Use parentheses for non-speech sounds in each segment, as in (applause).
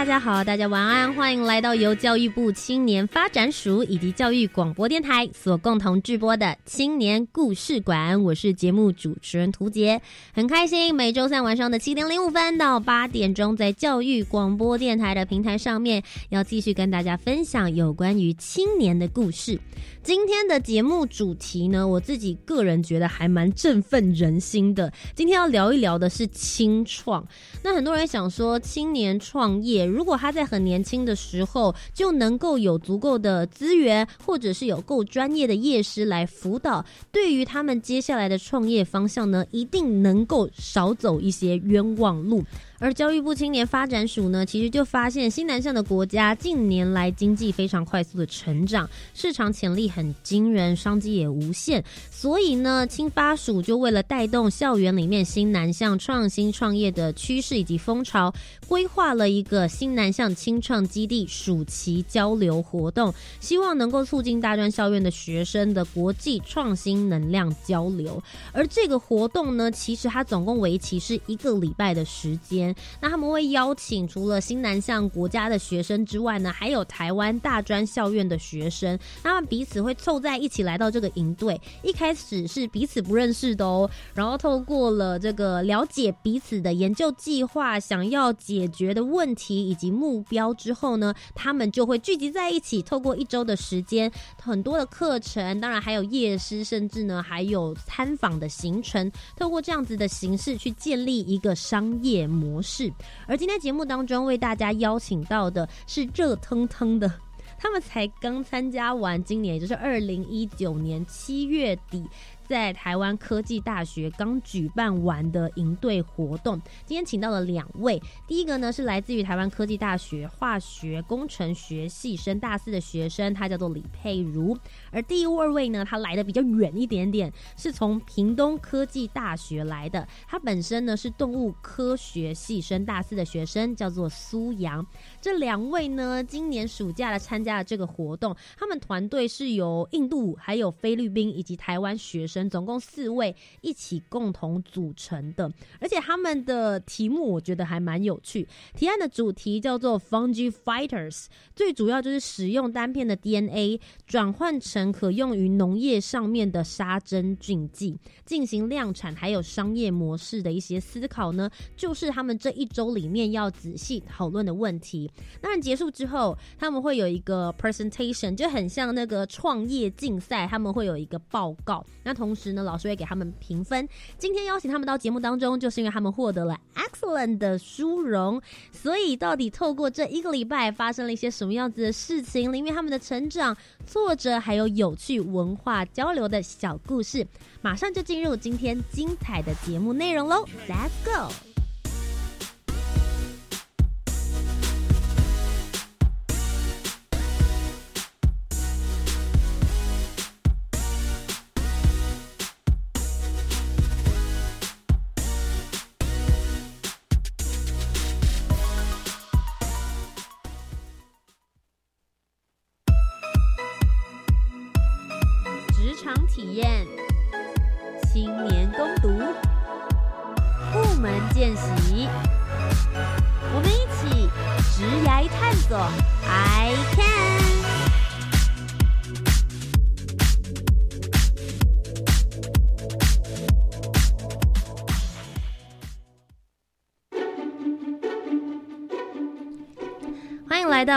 大家好，大家晚安，欢迎来到由教育部青年发展署以及教育广播电台所共同制播的青年故事馆。我是节目主持人涂杰，很开心每周三晚上的七点零五分到八点钟，在教育广播电台的平台上面，要继续跟大家分享有关于青年的故事。今天的节目主题呢，我自己个人觉得还蛮振奋人心的。今天要聊一聊的是青创。那很多人想说，青年创业，如果他在很年轻的时候就能够有足够的资源，或者是有够专业的业师来辅导，对于他们接下来的创业方向呢，一定能够少走一些冤枉路。而教育部青年发展署呢，其实就发现新南向的国家近年来经济非常快速的成长，市场潜力很惊人，商机也无限。所以呢，青发署就为了带动校园里面新南向创新创业的趋势以及风潮，规划了一个新南向青创基地暑期交流活动，希望能够促进大专校院的学生的国际创新能量交流。而这个活动呢，其实它总共为期是一个礼拜的时间。那他们会邀请除了新南向国家的学生之外呢，还有台湾大专校院的学生，他们彼此会凑在一起来到这个营队。一开始是彼此不认识的哦，然后透过了这个了解彼此的研究计划、想要解决的问题以及目标之后呢，他们就会聚集在一起，透过一周的时间，很多的课程，当然还有夜师，甚至呢还有参访的行程，透过这样子的形式去建立一个商业模。是，而今天节目当中为大家邀请到的是热腾腾的，他们才刚参加完今年，也就是二零一九年七月底。在台湾科技大学刚举办完的营队活动，今天请到了两位。第一个呢是来自于台湾科技大学化学工程学系升大四的学生，他叫做李佩如。而第二位呢，他来的比较远一点点，是从屏东科技大学来的。他本身呢是动物科学系升大四的学生，叫做苏阳。这两位呢，今年暑假来参加了这个活动。他们团队是由印度、还有菲律宾以及台湾学生。总共四位一起共同组成的，而且他们的题目我觉得还蛮有趣。提案的主题叫做 Fungi Fighters，最主要就是使用单片的 DNA 转换成可用于农业上面的杀真菌剂，进行量产还有商业模式的一些思考呢，就是他们这一周里面要仔细讨论的问题。当然结束之后，他们会有一个 presentation，就很像那个创业竞赛，他们会有一个报告。那同时呢，老师会给他们评分。今天邀请他们到节目当中，就是因为他们获得了 excellent 的殊荣。所以，到底透过这一个礼拜发生了一些什么样子的事情，里面他们的成长、挫折，还有有趣文化交流的小故事，马上就进入今天精彩的节目内容喽！Let's go。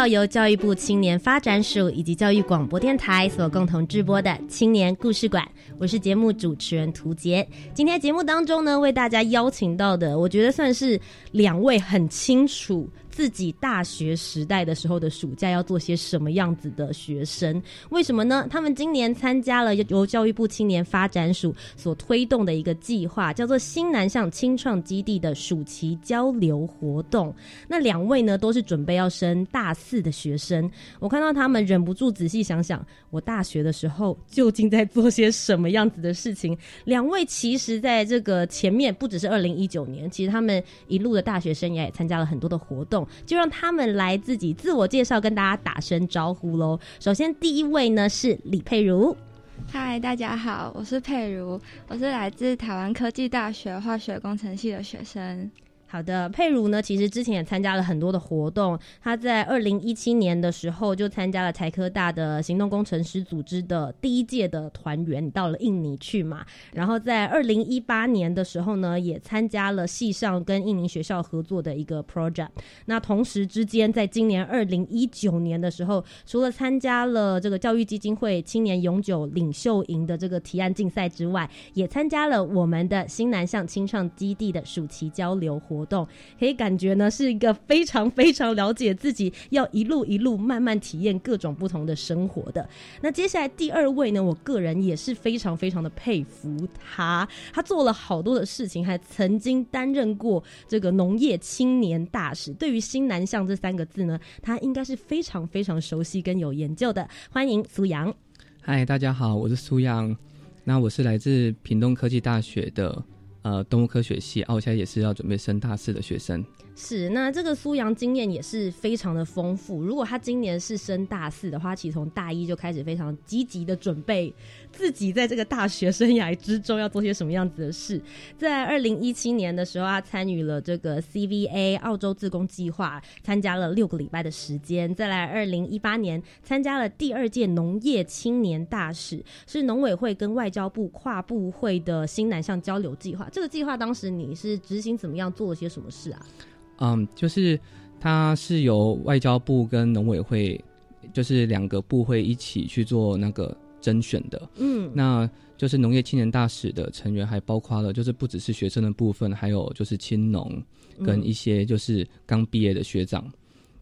由教育部青年发展署以及教育广播电台所共同制播的青年故事馆，我是节目主持人涂杰。今天节目当中呢，为大家邀请到的，我觉得算是两位很清楚。自己大学时代的时候的暑假要做些什么样子的学生。为什么呢？他们今年参加了由教育部青年发展署所推动的一个计划，叫做新南向青创基地的暑期交流活动。那两位呢，都是准备要升大四的学生。我看到他们，忍不住仔细想想，我大学的时候究竟在做些什么样子的事情。两位其实在这个前面，不只是二零一九年，其实他们一路的大学生涯也参加了很多的活动。就让他们来自己自我介绍，跟大家打声招呼喽。首先，第一位呢是李佩如。嗨，大家好，我是佩如，我是来自台湾科技大学化学工程系的学生。好的，佩如呢，其实之前也参加了很多的活动。他在二零一七年的时候就参加了台科大的行动工程师组织的第一届的团员，到了印尼去嘛。然后在二零一八年的时候呢，也参加了系上跟印尼学校合作的一个 project。那同时之间，在今年二零一九年的时候，除了参加了这个教育基金会青年永久领袖营的这个提案竞赛之外，也参加了我们的新南向青创基地的暑期交流活。活动可以感觉呢，是一个非常非常了解自己，要一路一路慢慢体验各种不同的生活的。那接下来第二位呢，我个人也是非常非常的佩服他，他做了好多的事情，还曾经担任过这个农业青年大使。对于新南向这三个字呢，他应该是非常非常熟悉跟有研究的。欢迎苏阳。嗨，大家好，我是苏阳。那我是来自屏东科技大学的。呃，动物科学系，啊，我现在也是要准备升大四的学生。是，那这个苏阳经验也是非常的丰富。如果他今年是升大四的话，其实从大一就开始非常积极的准备自己在这个大学生涯之中要做些什么样子的事。在二零一七年的时候，他参与了这个 CVA 澳洲自工计划，参加了六个礼拜的时间。再来，二零一八年参加了第二届农业青年大使，是农委会跟外交部跨部会的新南向交流计划。这个计划当时你是执行怎么样，做了些什么事啊？嗯，就是它是由外交部跟农委会，就是两个部会一起去做那个甄选的。嗯，那就是农业青年大使的成员还包括了，就是不只是学生的部分，还有就是青农跟一些就是刚毕业的学长。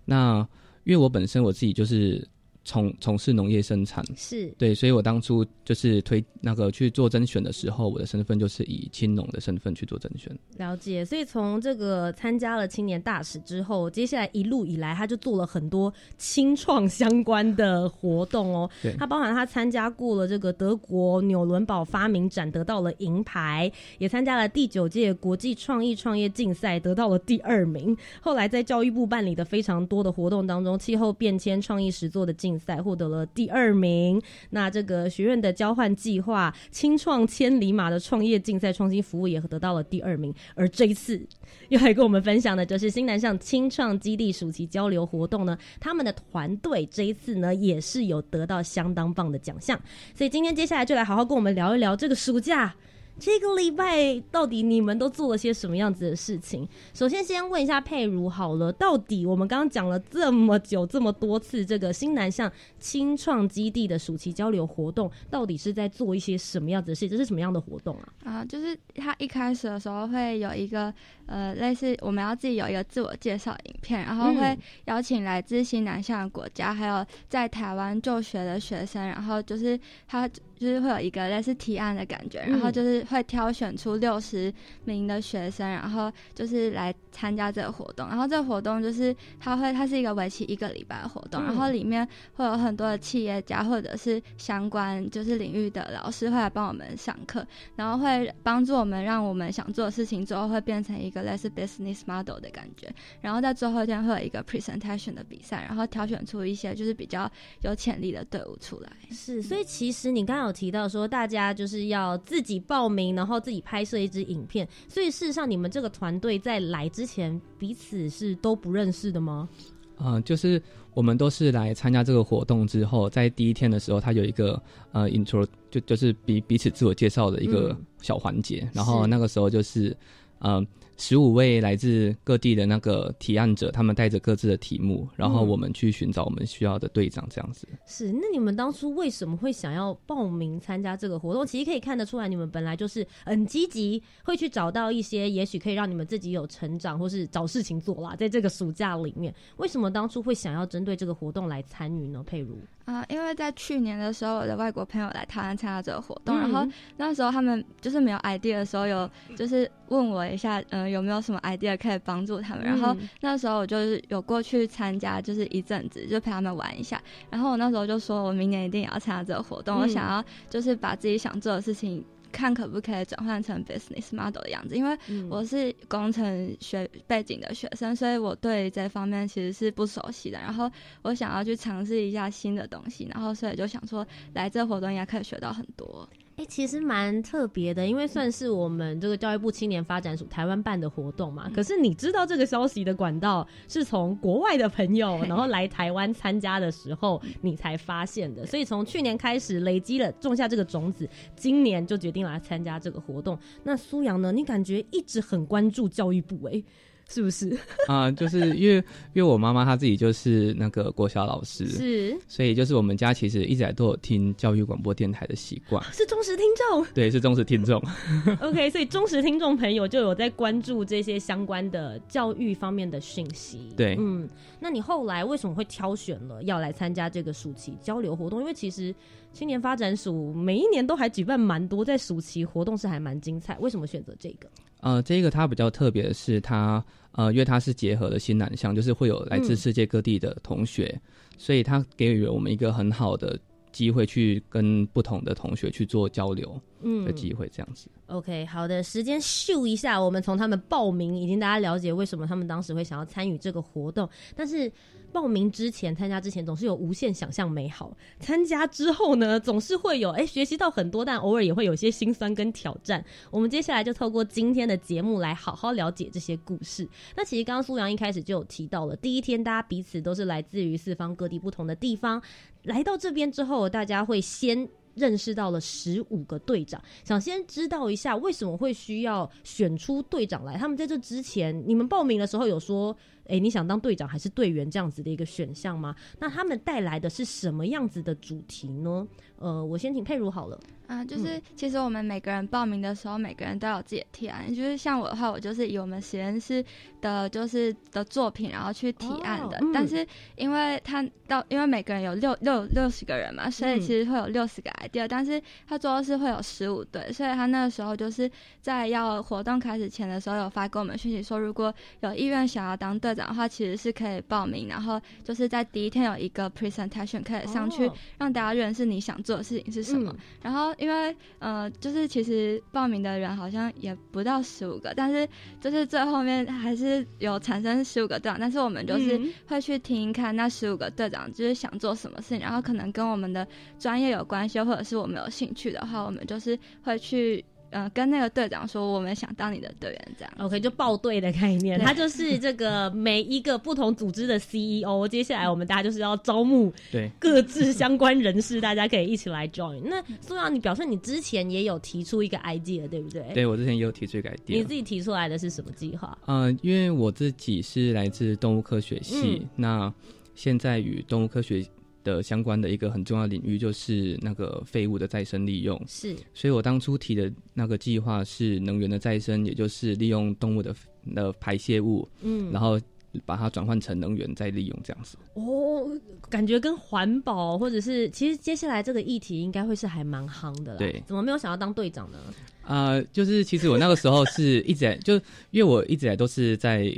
那因为我本身我自己就是。从从事农业生产是对，所以我当初就是推那个去做甄选的时候，我的身份就是以青农的身份去做甄选。了解，所以从这个参加了青年大使之后，接下来一路以来，他就做了很多青创相关的活动哦。对，他包含他参加过了这个德国纽伦堡发明展，得到了银牌，也参加了第九届国际创意创业竞赛，得到了第二名。后来在教育部办理的非常多的活动当中，气候变迁创意实作的竞竞赛获得了第二名。那这个学院的交换计划“青创千里马”的创业竞赛创新服务也得到了第二名。而这一次又来跟我们分享的，就是新南向青创基地暑期交流活动呢。他们的团队这一次呢，也是有得到相当棒的奖项。所以今天接下来就来好好跟我们聊一聊这个暑假。这个礼拜到底你们都做了些什么样子的事情？首先，先问一下佩如好了，到底我们刚刚讲了这么久、这么多次这个新南向青创基地的暑期交流活动，到底是在做一些什么样子的事？这是什么样的活动啊？啊，就是他一开始的时候会有一个呃，类似我们要自己有一个自我介绍影片，然后会邀请来自新南向的国家，还有在台湾就学的学生，然后就是他。就是会有一个类似提案的感觉，然后就是会挑选出六十名的学生，然后就是来参加这个活动。然后这个活动就是它会，它是一个为期一个礼拜的活动，然后里面会有很多的企业家或者是相关就是领域的老师会来帮我们上课，然后会帮助我们让我们想做的事情之后会变成一个类似 business model 的感觉。然后在最后一天会有一个 presentation 的比赛，然后挑选出一些就是比较有潜力的队伍出来。是，所以其实你刚刚有。提到说，大家就是要自己报名，然后自己拍摄一支影片。所以事实上，你们这个团队在来之前彼此是都不认识的吗？嗯，就是我们都是来参加这个活动之后，在第一天的时候，他有一个呃 intro，就就是彼彼此自我介绍的一个小环节。然后那个时候就是嗯。十五位来自各地的那个提案者，他们带着各自的题目，然后我们去寻找我们需要的队长，这样子。是，那你们当初为什么会想要报名参加这个活动？其实可以看得出来，你们本来就是很积极，会去找到一些也许可以让你们自己有成长，或是找事情做啦。在这个暑假里面，为什么当初会想要针对这个活动来参与呢？佩如。啊，因为在去年的时候，我的外国朋友来台湾参加这个活动，然后那时候他们就是没有 idea 的时候，有就是问我一下，嗯，有没有什么 idea 可以帮助他们。然后那时候我就是有过去参加，就是一阵子，就陪他们玩一下。然后我那时候就说，我明年一定也要参加这个活动，我想要就是把自己想做的事情。看可不可以转换成 business model 的样子，因为我是工程学背景的学生，所以我对这方面其实是不熟悉的。然后我想要去尝试一下新的东西，然后所以就想说来这活动应该可以学到很多。哎，其实蛮特别的，因为算是我们这个教育部青年发展署台湾办的活动嘛。可是你知道这个消息的管道是从国外的朋友，然后来台湾参加的时候，你才发现的。所以从去年开始累积了种下这个种子，今年就决定来参加这个活动。那苏阳呢？你感觉一直很关注教育部哎。是不是 (laughs) 啊？就是因为因为我妈妈她自己就是那个国小老师，是，所以就是我们家其实一直来都有听教育广播电台的习惯，是忠实听众，(laughs) 对，是忠实听众。(laughs) OK，所以忠实听众朋友就有在关注这些相关的教育方面的讯息。对，嗯，那你后来为什么会挑选了要来参加这个暑期交流活动？因为其实青年发展署每一年都还举办蛮多在暑期活动，是还蛮精彩。为什么选择这个？呃，这个它比较特别的是它。呃，因为它是结合了新南向，就是会有来自世界各地的同学，所以它给予了我们一个很好的机会，去跟不同的同学去做交流的机会，这样子。OK，好的，时间秀一下，我们从他们报名，已经大家了解为什么他们当时会想要参与这个活动，但是。报名之前、参加之前，总是有无限想象美好；参加之后呢，总是会有哎学习到很多，但偶尔也会有些心酸跟挑战。我们接下来就透过今天的节目来好好了解这些故事。那其实刚刚苏阳一开始就有提到了，第一天大家彼此都是来自于四方各地不同的地方，来到这边之后，大家会先认识到了十五个队长。想先知道一下为什么会需要选出队长来？他们在这之前，你们报名的时候有说？哎，你想当队长还是队员这样子的一个选项吗？那他们带来的是什么样子的主题呢？呃，我先请佩如好了。啊，就是其实我们每个人报名的时候，每个人都有自己的提案。就是像我的话，我就是以我们实验室的，就是的作品，然后去提案的。但是因为他到，因为每个人有六六六十个人嘛，所以其实会有六十个 idea。但是他最后是会有十五对，所以他那个时候就是在要活动开始前的时候，有发给我们讯息说，如果有意愿想要当队长的话，其实是可以报名。然后就是在第一天有一个 presentation 可以上去，让大家认识你想做的事情是什么。然后。因为呃，就是其实报名的人好像也不到十五个，但是就是最后面还是有产生十五个队长，但是我们就是会去听看那十五个队长就是想做什么事情，然后可能跟我们的专业有关系，或者是我们有兴趣的话，我们就是会去。嗯，跟那个队长说，我们想当你的队员，这样 OK，就报队的概念。他就是这个每一个不同组织的 CEO。接下来我们大家就是要招募对各自相关人士，大家可以一起来 join。那苏阳，你表示你之前也有提出一个 idea，对不对？对我之前也有提出一个 idea。你自己提出来的是什么计划？嗯，因为我自己是来自动物科学系，那现在与动物科学。的相关的一个很重要领域就是那个废物的再生利用，是，所以我当初提的那个计划是能源的再生，也就是利用动物的的排泄物，嗯，然后把它转换成能源再利用这样子。哦，感觉跟环保或者是其实接下来这个议题应该会是还蛮夯的，对，怎么没有想要当队长呢？啊，就是其实我那个时候是一直就因为我一直来都是在。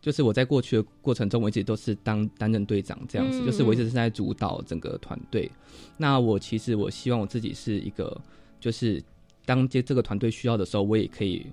就是我在过去的过程中，我一直都是当担任队长这样子，就是我一直是在主导整个团队。那我其实我希望我自己是一个，就是当这这个团队需要的时候，我也可以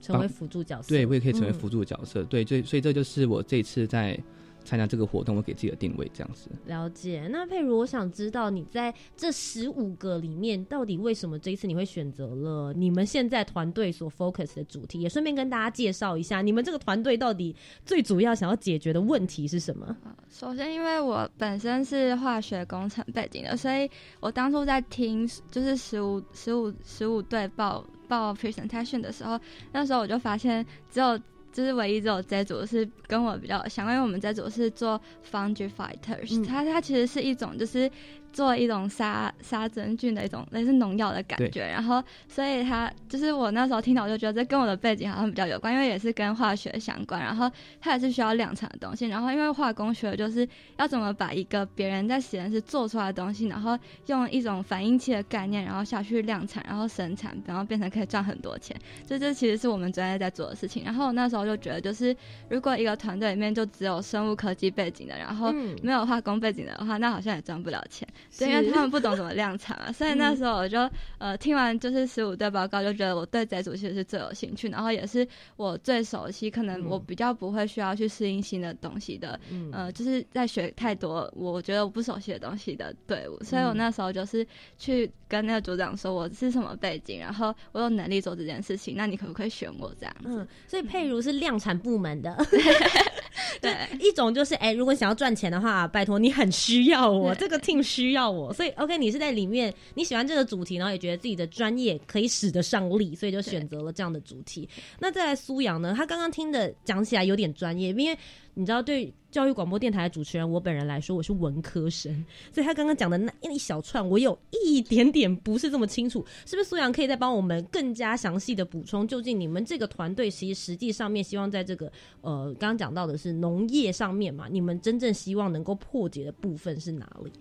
成为辅助角色。对，我也可以成为辅助角色。对，所以所以这就是我这次在。参加这个活动，我给自己的定位这样子。了解。那佩如，我想知道你在这十五个里面，到底为什么这一次你会选择了你们现在团队所 focus 的主题？也顺便跟大家介绍一下，你们这个团队到底最主要想要解决的问题是什么？首先，因为我本身是化学工程背景的，所以我当初在听就是十五、十五、十五队报。报 presentation 的时候，那时候我就发现只有。就是唯一只有这组是跟我比较相关，因为我们这组是做 Foundry Fighters，它它其实是一种就是。做一种杀杀真菌的一种类似农药的感觉，然后所以它就是我那时候听到我就觉得这跟我的背景好像比较有关，因为也是跟化学相关，然后它也是需要量产的东西，然后因为化工学就是要怎么把一个别人在实验室做出来的东西，然后用一种反应器的概念，然后下去量产，然后生产，然后变成可以赚很多钱，这这其实是我们专业在做的事情。然后我那时候就觉得，就是如果一个团队里面就只有生物科技背景的，然后没有化工背景的话，那好像也赚不了钱。对，因为他们不懂怎么量产嘛，所以那时候我就呃听完就是十五队报告，就觉得我对这组其实是最有兴趣，然后也是我最熟悉，可能我比较不会需要去适应新的东西的，呃，就是在学太多我觉得我不熟悉的东西的队伍，所以我那时候就是去跟那个组长说我是什么背景，然后我有能力做这件事情，那你可不可以选我这样子？所以佩如是量产部门的。(laughs) (laughs) (laughs) (laughs) 对，一种就是哎，如果想要赚钱的话，拜托你很需要我，这个 team 需要我，所以 OK，你是在里面，你喜欢这个主题，然后也觉得自己的专业可以使得上力，所以就选择了这样的主题。那再来苏阳呢？他刚刚听的讲起来有点专业，因为。你知道，对教育广播电台的主持人我本人来说，我是文科生，所以他刚刚讲的那一小串，我有一点点不是这么清楚，是不是苏阳可以再帮我们更加详细的补充？究竟你们这个团队其实实际上面希望在这个呃，刚刚讲到的是农业上面嘛？你们真正希望能够破解的部分是哪里？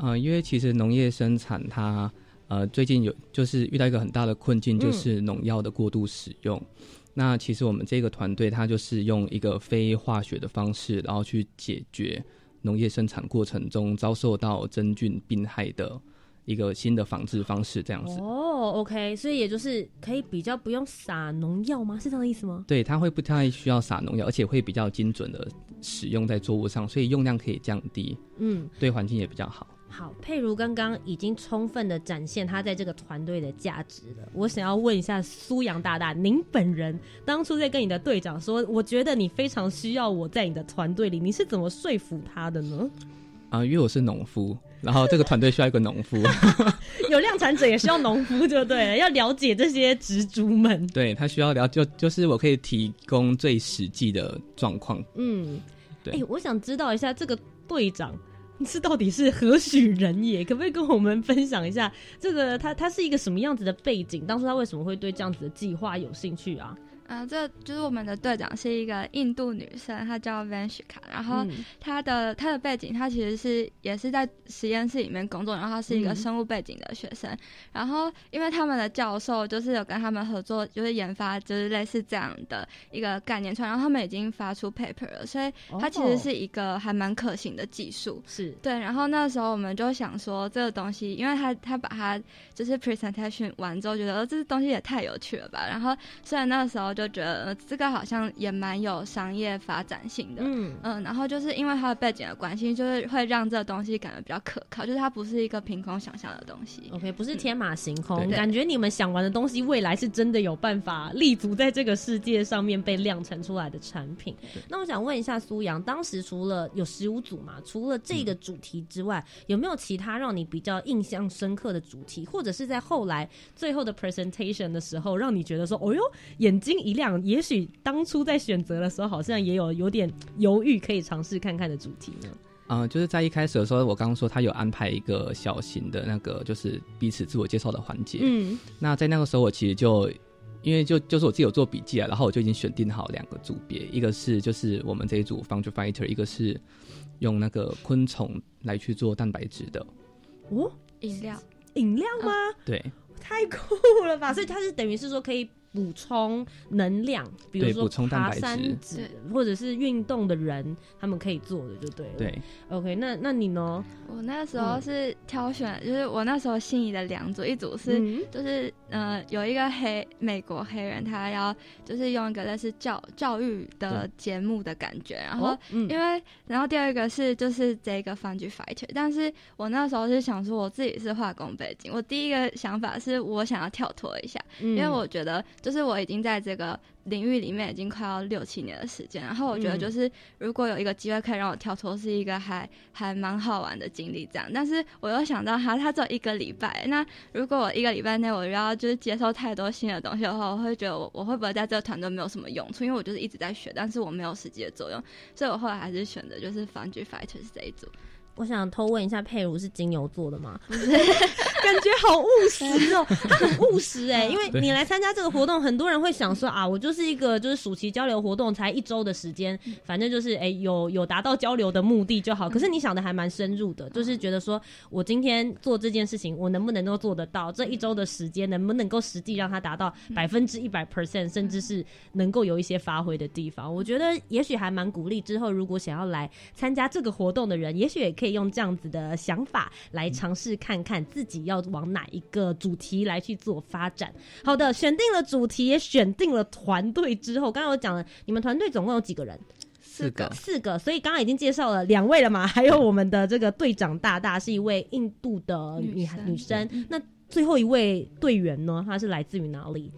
呃，因为其实农业生产它呃最近有就是遇到一个很大的困境，就是农药的过度使用。那其实我们这个团队，它就是用一个非化学的方式，然后去解决农业生产过程中遭受到真菌病害的一个新的防治方式，这样子。哦，OK，所以也就是可以比较不用撒农药吗？是这样的意思吗？对，它会不太需要撒农药，而且会比较精准的使用在作物上，所以用量可以降低。嗯，对环境也比较好。好，佩如刚刚已经充分的展现他在这个团队的价值了。我想要问一下苏阳大大，您本人当初在跟你的队长说，我觉得你非常需要我在你的团队里，你是怎么说服他的呢？啊，因为我是农夫，然后这个团队需要一个农夫，有量产者也需要农夫，对不对？(laughs) 要了解这些植株们，对他需要了就就是我可以提供最实际的状况。嗯，对。哎，我想知道一下这个队长。这到底是何许人也？可不可以跟我们分享一下这个他他是一个什么样子的背景？当初他为什么会对这样子的计划有兴趣啊？啊，这就是我们的队长是一个印度女生，她叫 Vanshika。然后她的她的背景，她其实是也是在实验室里面工作，然后她是一个生物背景的学生。然后因为他们的教授就是有跟他们合作，就是研发就是类似这样的一个概念出来，然后他们已经发出 paper 了，所以它其实是一个还蛮可行的技术。是对。然后那时候我们就想说，这个东西，因为他他把它就是 presentation 完之后，觉得哦这东西也太有趣了吧。然后虽然那时候。就觉得这个好像也蛮有商业发展性的，嗯嗯，然后就是因为它的背景的关系，就是会让这个东西感觉比较可靠，就是它不是一个凭空想象的东西。OK，不是天马行空，感觉你们想玩的东西，未来是真的有办法立足在这个世界上面被量产出来的产品。那我想问一下苏阳，当时除了有十五组嘛，除了这个主题之外，有没有其他让你比较印象深刻的主题，或者是在后来最后的 presentation 的时候，让你觉得说，哦哟，眼睛一。一辆，也许当初在选择的时候，好像也有有点犹豫，可以尝试看看的主题呢。嗯，就是在一开始的时候，我刚刚说他有安排一个小型的那个，就是彼此自我介绍的环节。嗯，那在那个时候，我其实就因为就就是我自己有做笔记啊，然后我就已经选定好两个组别，一个是就是我们这一组 f u n g Fighter，一个是用那个昆虫来去做蛋白质的。哦，饮料，饮料吗？对，太酷了吧！所以它是等于是说可以。补充能量，比如说爬山子或者是运动的人，他们可以做的就对了。对，OK，那那你呢？我那时候是挑选，就是我那时候心仪的两组，一组是就是呃有一个黑美国黑人，他要就是用一个类似教教育的节目的感觉，然后因为然后第二个是就是这个 Fungi Fighter，但是我那时候是想说我自己是化工背景，我第一个想法是我想要跳脱一下，因为我觉得。就是我已经在这个领域里面已经快要六七年的时间，然后我觉得就是如果有一个机会可以让我跳脱，是一个还还蛮好玩的经历。这样，但是我又想到哈，他只有一个礼拜，那如果我一个礼拜内我要就是接受太多新的东西的话，我会觉得我我会不会在这个团队没有什么用处？因为我就是一直在学，但是我没有实际的作用，所以我后来还是选择就是防具 fighters 这一组。我想偷问一下，佩如是金牛座的吗？感觉好务实哦，(laughs) 他很务实哎，因为你来参加这个活动，很多人会想说啊，我就是一个就是暑期交流活动，才一周的时间，反正就是哎有有达到交流的目的就好。可是你想的还蛮深入的，就是觉得说我今天做这件事情，我能不能够做得到？这一周的时间能不能够实际让它达到百分之一百 percent，甚至是能够有一些发挥的地方？我觉得也许还蛮鼓励。之后如果想要来参加这个活动的人，也许也可以。用这样子的想法来尝试看看自己要往哪一个主题来去做发展。好的，选定了主题，也选定了团队之后，刚刚我讲了，你们团队总共有几个人？四个，四个。所以刚刚已经介绍了两位了嘛，还有我们的这个队长大大是一位印度的女女生。那最后一位队员呢？他是来自于哪里？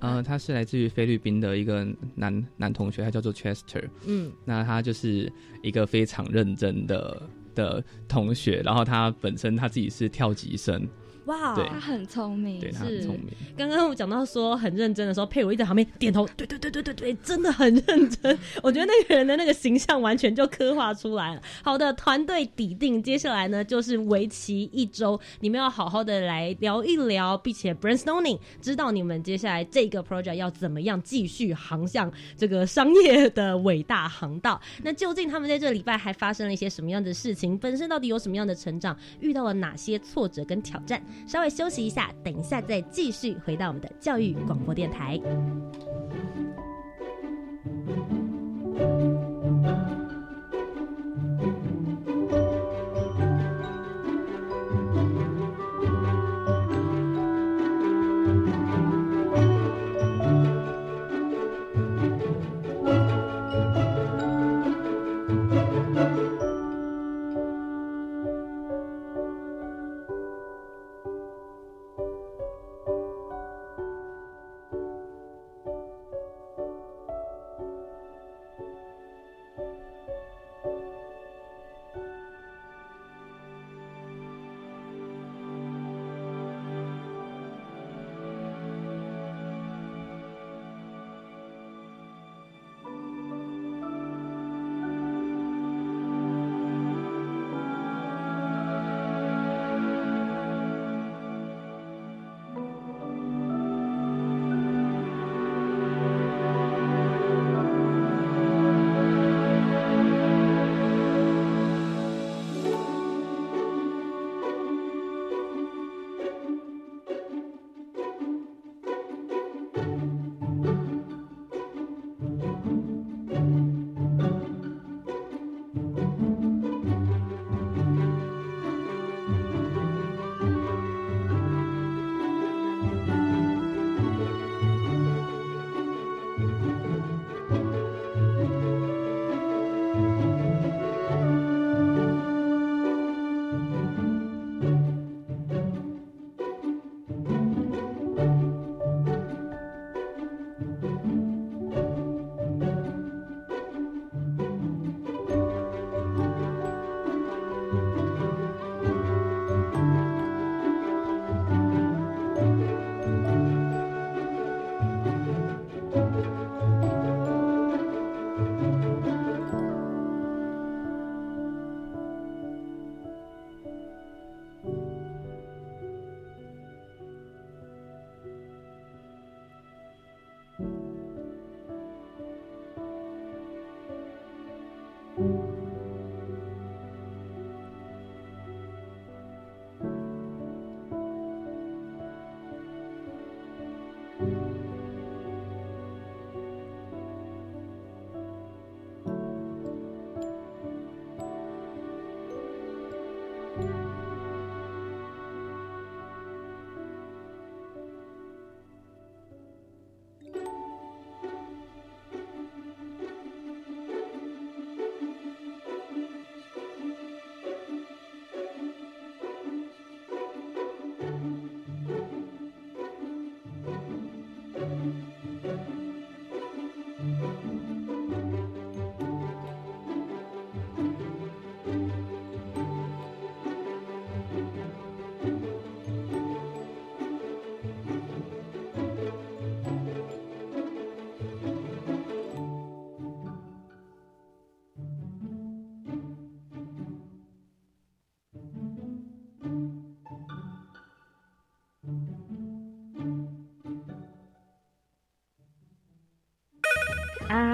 呃，他是来自于菲律宾的一个男男同学，他叫做 Chester。嗯，那他就是一个非常认真的。的同学，然后他本身他自己是跳级生。哇，他很聪明，对他很聪明。刚刚我讲到说很认真的时候，佩如一在旁边点头，对对对对对对，真的很认真。(laughs) 我觉得那个人的那个形象完全就刻画出来了。好的，团队底定，接下来呢就是为期一周，你们要好好的来聊一聊，并且 brainstorming，知道你们接下来这个 project 要怎么样继续航向这个商业的伟大航道。那究竟他们在这礼拜还发生了一些什么样的事情？本身到底有什么样的成长？遇到了哪些挫折跟挑战？稍微休息一下，等一下再继续回到我们的教育广播电台。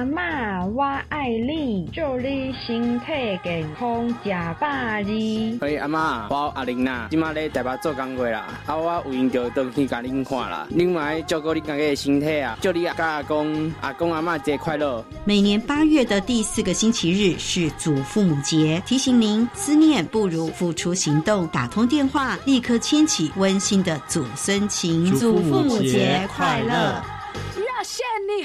阿妈，我爱你，祝你身体健康，食饱二。嘿，阿妈，我阿玲娜，今麦咧台北做工过啦，啊，我有闲着倒去甲恁看啦。另外照顾你家己的身体啊，祝你甲阿公、阿公阿妈节快乐。每年八月的第四个星期日是祖父母节，提醒您思念不如付出行动，打通电话立刻牵起温馨的祖孙情。祖父母节快乐！热线你。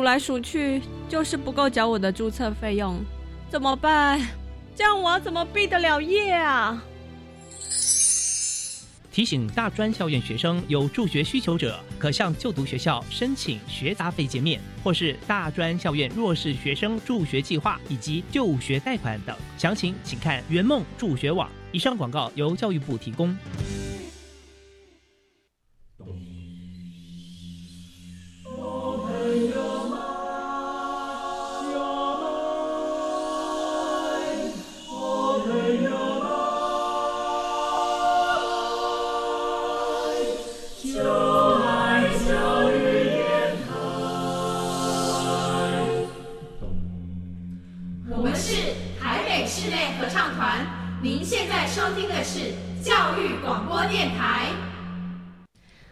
数来数去，就是不够缴我的注册费用，怎么办？这样我怎么毕得了业啊？提醒大专校院学生有助学需求者，可向就读学校申请学杂费减免，或是大专校院弱势学生助学计划以及就学贷款等。详情请看圆梦助学网。以上广告由教育部提供。电台，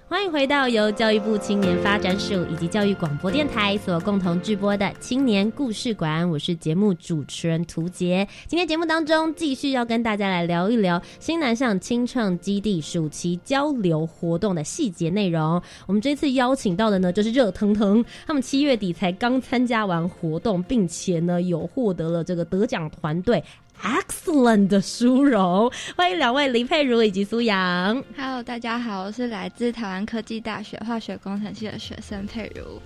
欢迎回到由教育部青年发展署以及教育广播电台所共同制播的青年故事馆，我是节目主持人涂杰。今天节目当中，继续要跟大家来聊一聊新南向青创基地暑期交流活动的细节内容。我们这次邀请到的呢，就是热腾腾，他们七月底才刚参加完活动，并且呢，有获得了这个得奖团队。Excellent 的殊荣，欢迎两位林佩如以及苏阳。Hello，大家好，我是来自台湾科技大学化学工程系的学生佩如。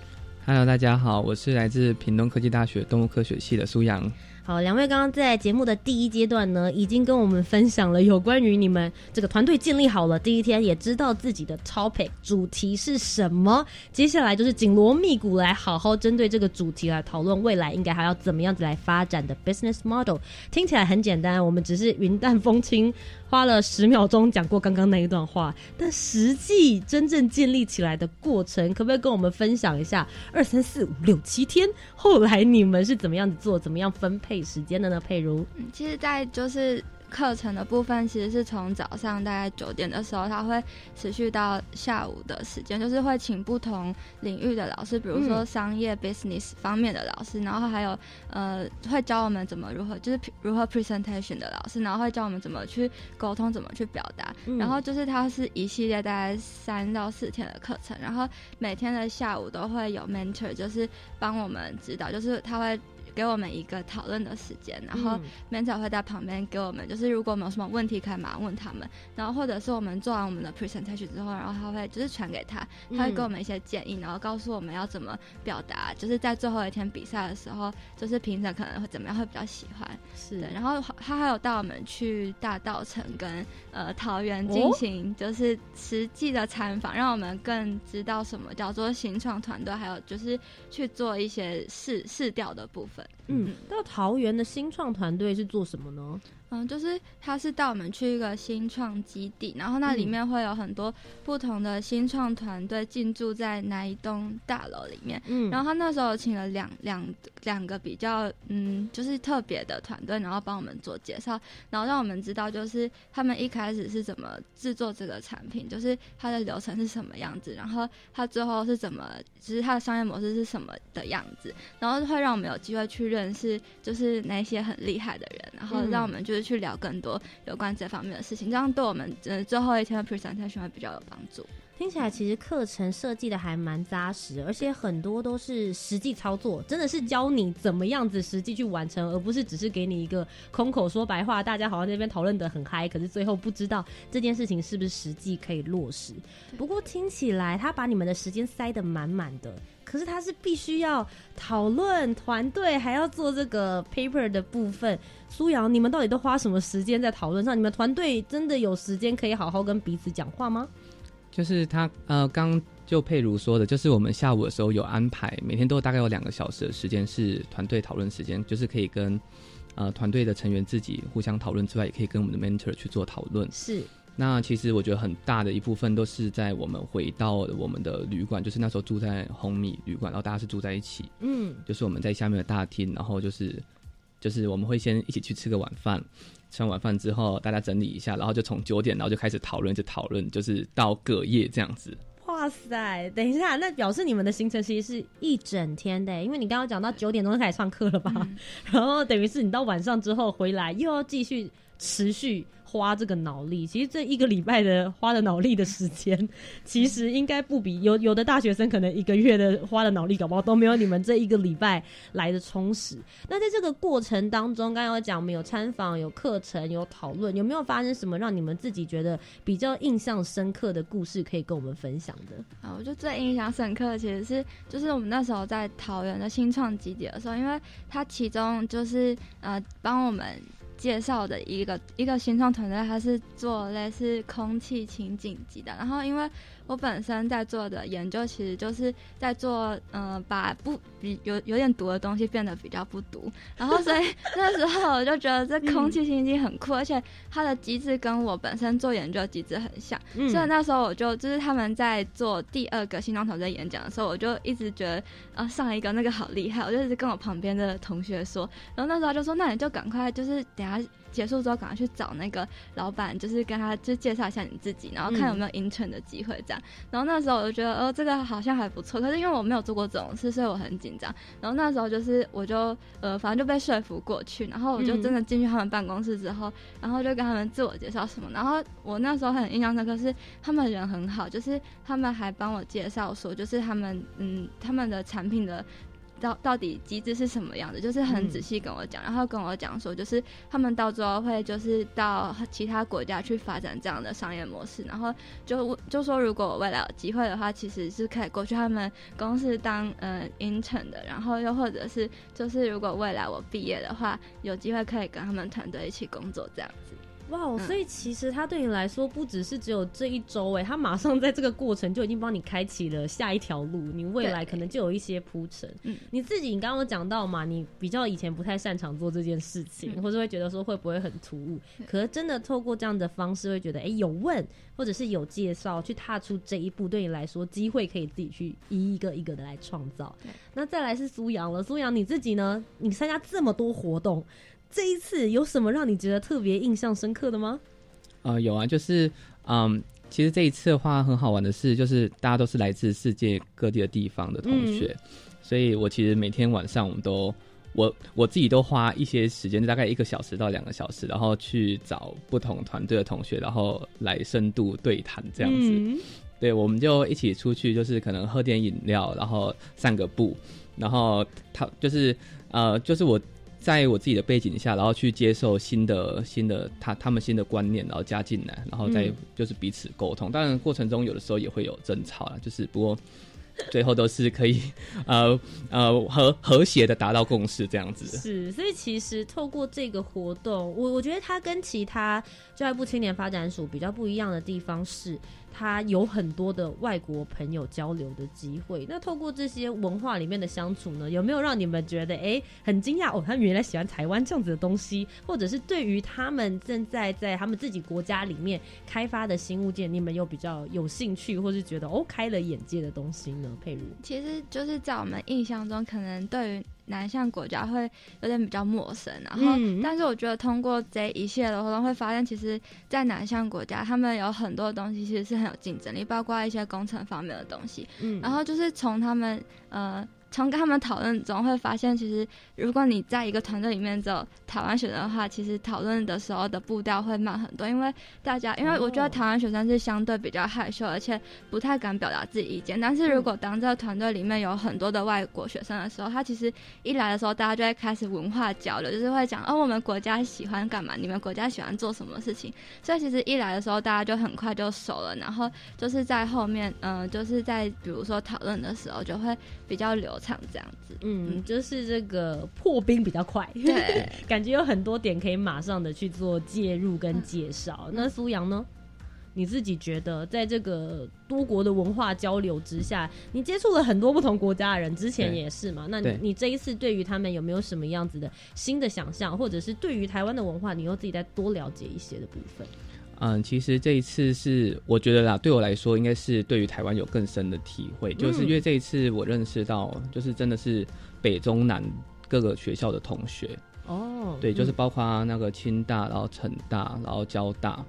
Hello，大家好，我是来自屏东科技大学动物科学系的苏阳。好，两位刚刚在节目的第一阶段呢，已经跟我们分享了有关于你们这个团队建立好了第一天，也知道自己的 topic 主题是什么。接下来就是紧锣密鼓来好好针对这个主题来讨论未来应该还要怎么样子来发展的 business model。听起来很简单，我们只是云淡风轻。花了十秒钟讲过刚刚那一段话，但实际真正建立起来的过程，可不可以跟我们分享一下？二三四五六七天，后来你们是怎么样子做，怎么样分配时间的呢？佩如，其实，在就是。课程的部分其实是从早上大概九点的时候，它会持续到下午的时间，就是会请不同领域的老师，比如说商业 business 方面的老师，然后还有呃会教我们怎么如何就是如何 presentation 的老师，然后会教我们怎么去沟通，怎么去表达，然后就是它是一系列大概三到四天的课程，然后每天的下午都会有 mentor，就是帮我们指导，就是他会。给我们一个讨论的时间，然后 mentor 会在旁边给我们，就是如果我们有什么问题，可以马上问他们。然后或者是我们做完我们的 presentation 之后，然后他会就是传给他，他会给我们一些建议，然后告诉我们要怎么表达，就是在最后一天比赛的时候，就是评审可能会怎么样会比较喜欢。是，然后他还有带我们去大道城跟呃桃园进行就是实际的参访，让我们更知道什么叫做新创团队，还有就是去做一些试试调的部分。嗯，到桃园的新创团队是做什么呢？嗯，就是他是带我们去一个新创基地，然后那里面会有很多不同的新创团队进驻在那一栋大楼里面。嗯，然后他那时候请了两两两个比较嗯，就是特别的团队，然后帮我们做介绍，然后让我们知道就是他们一开始是怎么制作这个产品，就是它的流程是什么样子，然后他最后是怎么，就是他的商业模式是什么的样子，然后会让我们有机会去认识就是那些很厉害的人，然后让我们就是。去聊更多有关这方面的事情，这样对我们呃最后一天的 presentation 会比较有帮助。听起来其实课程设计的还蛮扎实，而且很多都是实际操作，真的是教你怎么样子实际去完成，而不是只是给你一个空口说白话，大家好像那边讨论的很嗨，可是最后不知道这件事情是不是实际可以落实。不过听起来他把你们的时间塞得满满的。可是他是必须要讨论团队，还要做这个 paper 的部分。苏阳，你们到底都花什么时间在讨论上？你们团队真的有时间可以好好跟彼此讲话吗？就是他呃，刚就佩如说的，就是我们下午的时候有安排，每天都大概有两个小时的时间是团队讨论时间，就是可以跟呃团队的成员自己互相讨论之外，也可以跟我们的 mentor 去做讨论。是。那其实我觉得很大的一部分都是在我们回到我们的旅馆，就是那时候住在红米旅馆，然后大家是住在一起，嗯，就是我们在下面的大厅，然后就是就是我们会先一起去吃个晚饭，吃完晚饭之后大家整理一下，然后就从九点然后就开始讨论，就讨论就是到隔夜这样子。哇塞，等一下，那表示你们的行程其实是一整天的，因为你刚刚讲到九点钟就开始上课了吧？(laughs) 然后等于是你到晚上之后回来又要继续持续。花这个脑力，其实这一个礼拜的花的脑力的时间，(laughs) 其实应该不比有有的大学生可能一个月的花的脑力，搞不好都没有你们这一个礼拜来的充实。那在这个过程当中，刚刚有讲，我们有参访、有课程、有讨论，有没有发生什么让你们自己觉得比较印象深刻的故事可以跟我们分享的？啊，我就最印象深刻的其实是，就是我们那时候在桃园的新创基地的时候，因为它其中就是呃帮我们。介绍的一个一个新创团队，他是做类似空气情景级的。然后，因为我本身在做的研究，其实就是在做，嗯，把不比有有点毒的东西变得比较不毒。然后，所以 (laughs) 那时候我就觉得这空气清新机很酷，而且它的机制跟我本身做研究机制很像。所以那时候我就就是他们在做第二个新创团队演讲的时候，我就一直觉得，啊，上一个那个好厉害，我就一直跟我旁边的同学说。然后那时候就说，那你就赶快就是等下。他结束之后，赶快去找那个老板，就是跟他就介绍一下你自己，然后看有没有 intern 的机会这样。然后那时候我就觉得，哦，这个好像还不错。可是因为我没有做过这种事，所以我很紧张。然后那时候就是我就呃，反正就被说服过去。然后我就真的进去他们办公室之后，然后就跟他们自我介绍什么。然后我那时候很印象深刻是他们人很好，就是他们还帮我介绍说，就是他们嗯他们的产品的。到到底机制是什么样的？就是很仔细跟我讲，然后跟我讲说，就是他们到最后会就是到其他国家去发展这样的商业模式，然后就就说如果我未来有机会的话，其实是可以过去他们公司当呃 intern 的，然后又或者是就是如果未来我毕业的话，有机会可以跟他们团队一起工作这样子。哇，所以其实他对你来说不只是只有这一周哎，他马上在这个过程就已经帮你开启了下一条路，你未来可能就有一些铺陈。嗯，你自己你刚刚讲到嘛，你比较以前不太擅长做这件事情，或者会觉得说会不会很突兀？可是真的透过这样的方式，会觉得哎有问或者是有介绍去踏出这一步，对你来说机会可以自己去一一个一个的来创造。那再来是苏阳了，苏阳你自己呢？你参加这么多活动。这一次有什么让你觉得特别印象深刻的吗？啊，有啊，就是嗯，其实这一次的话很好玩的是，就是大家都是来自世界各地的地方的同学，所以我其实每天晚上我们都我我自己都花一些时间，大概一个小时到两个小时，然后去找不同团队的同学，然后来深度对谈这样子。对，我们就一起出去，就是可能喝点饮料，然后散个步，然后他就是呃，就是我。在我自己的背景下，然后去接受新的新的他他们新的观念，然后加进来，然后再就是彼此沟通。当然过程中有的时候也会有争吵了，就是不过最后都是可以 (laughs) 呃呃和和谐的达到共识这样子。是，所以其实透过这个活动，我我觉得它跟其他教育部青年发展署比较不一样的地方是。他有很多的外国朋友交流的机会。那透过这些文化里面的相处呢，有没有让你们觉得哎很惊讶哦？他们原来喜欢台湾这样子的东西，或者是对于他们正在在他们自己国家里面开发的新物件，你们有比较有兴趣，或是觉得哦开了眼界的东西呢？佩如，其实就是在我们印象中，可能对于。南向国家会有点比较陌生，然后，但是我觉得通过这一系列的活动，会发现其实，在南向国家，他们有很多东西其实是很有竞争力，包括一些工程方面的东西。嗯，然后就是从他们呃从跟他们讨论中会发现，其实如果你在一个团队里面只有台湾学生的话，其实讨论的时候的步调会慢很多，因为大家，因为我觉得台湾学生是相对比较害羞，而且不太敢表达自己意见。但是如果当这个团队里面有很多的外国学生的时候，他其实一来的时候，大家就会开始文化交流，就是会讲哦，我们国家喜欢干嘛，你们国家喜欢做什么事情。所以其实一来的时候，大家就很快就熟了，然后就是在后面，嗯，就是在比如说讨论的时候，就会比较流。唱这样子，嗯，就是这个破冰比较快，对，(laughs) 感觉有很多点可以马上的去做介入跟介绍。那苏阳呢？你自己觉得，在这个多国的文化交流之下，你接触了很多不同国家的人，之前也是嘛？那你你这一次对于他们有没有什么样子的新的想象，或者是对于台湾的文化，你又自己再多了解一些的部分？嗯，其实这一次是我觉得啦，对我来说应该是对于台湾有更深的体会，就是因为这一次我认识到，就是真的是北中南各个学校的同学哦，对，就是包括那个清大，然后成大，然后交大，